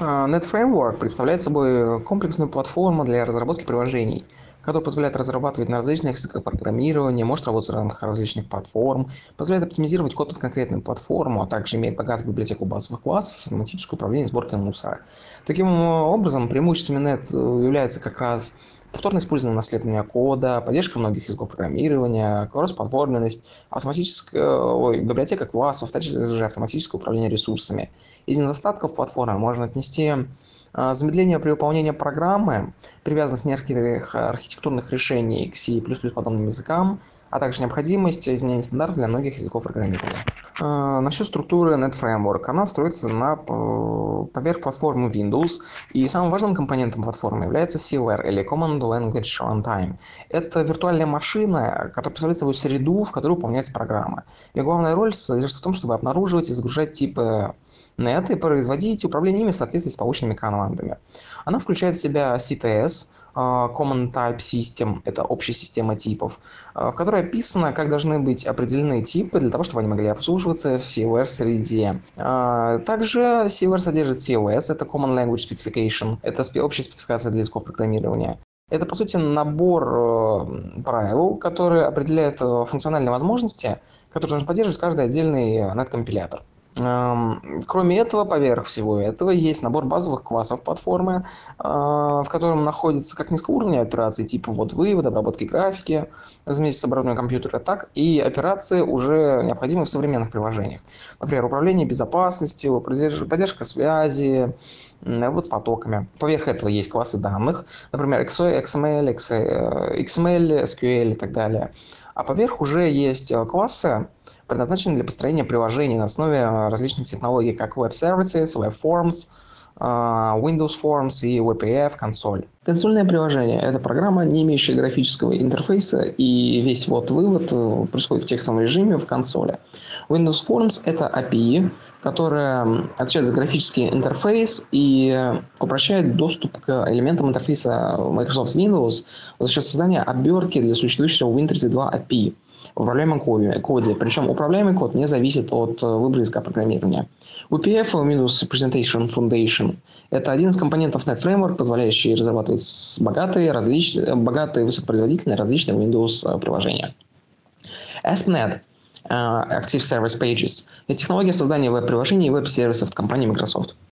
Net Framework представляет собой комплексную платформу для разработки приложений, которая позволяет разрабатывать на различных языках программирования, может работать рамках различных платформ, позволяет оптимизировать код под конкретную платформу, а также имеет богатую библиотеку базовых классов, автоматическое управление сборкой мусора. Таким образом, преимуществами Net является как раз повторное использование наследования кода, поддержка многих языков программирования, кросс-платформенность, автоматическая ой, библиотека классов, также автоматическое управление ресурсами. Из недостатков платформы можно отнести а, замедление при выполнении программы, привязанность некоторых архитектурных решений к C++ подобным языкам, а также необходимость изменения стандартов для многих языков программирования. А, насчет структуры NetFramework. Она строится на, поверх платформы Windows, и самым важным компонентом платформы является CLR, или Command Language Runtime. Это виртуальная машина, которая представляет собой среду, в которой выполняется программа. Ее главная роль содержится в том, чтобы обнаруживать и загружать типы нет и производить управление ими в соответствии с полученными командами. Она включает в себя CTS, а, Common Type System, это общая система типов, а, в которой описано, как должны быть определены типы для того, чтобы они могли обслуживаться в COR-среде. А, также COR содержит COS, это Common Language Specification, это общая спецификация для языков программирования. Это, по сути, набор э, правил, которые определяют э, функциональные возможности, которые должен поддерживать каждый отдельный net-компилятор. Кроме этого, поверх всего этого, есть набор базовых классов платформы, а, в котором находятся как низкоуровневые операции типа вот вывод, обработки графики, разумеется, с оборудованием компьютера, так и операции, уже необходимые в современных приложениях. Например, управление безопасностью, поддержка связи, работа с потоками. Поверх этого есть классы данных, например, XML, XML, SQL и так далее. А поверх уже есть э, классы, предназначенные для построения приложений на основе э, различных технологий, как Web Services, Web Forms, Windows Forms и WPF консоль. Консольное приложение – это программа, не имеющая графического интерфейса, и весь вот вывод происходит в текстовом режиме в консоли. Windows Forms – это API, которая отвечает за графический интерфейс и упрощает доступ к элементам интерфейса Microsoft Windows за счет создания обертки для существующего в Windows 2 API управляемом коде. Причем управляемый код не зависит от выбора языка программирования. WPF Windows Presentation Foundation – это один из компонентов NetFramework, позволяющий разрабатывать богатые, различные, богатые высокопроизводительные различные Windows приложения. ASP.NET Active Service Pages – это технология создания веб-приложений и веб-сервисов компании Microsoft.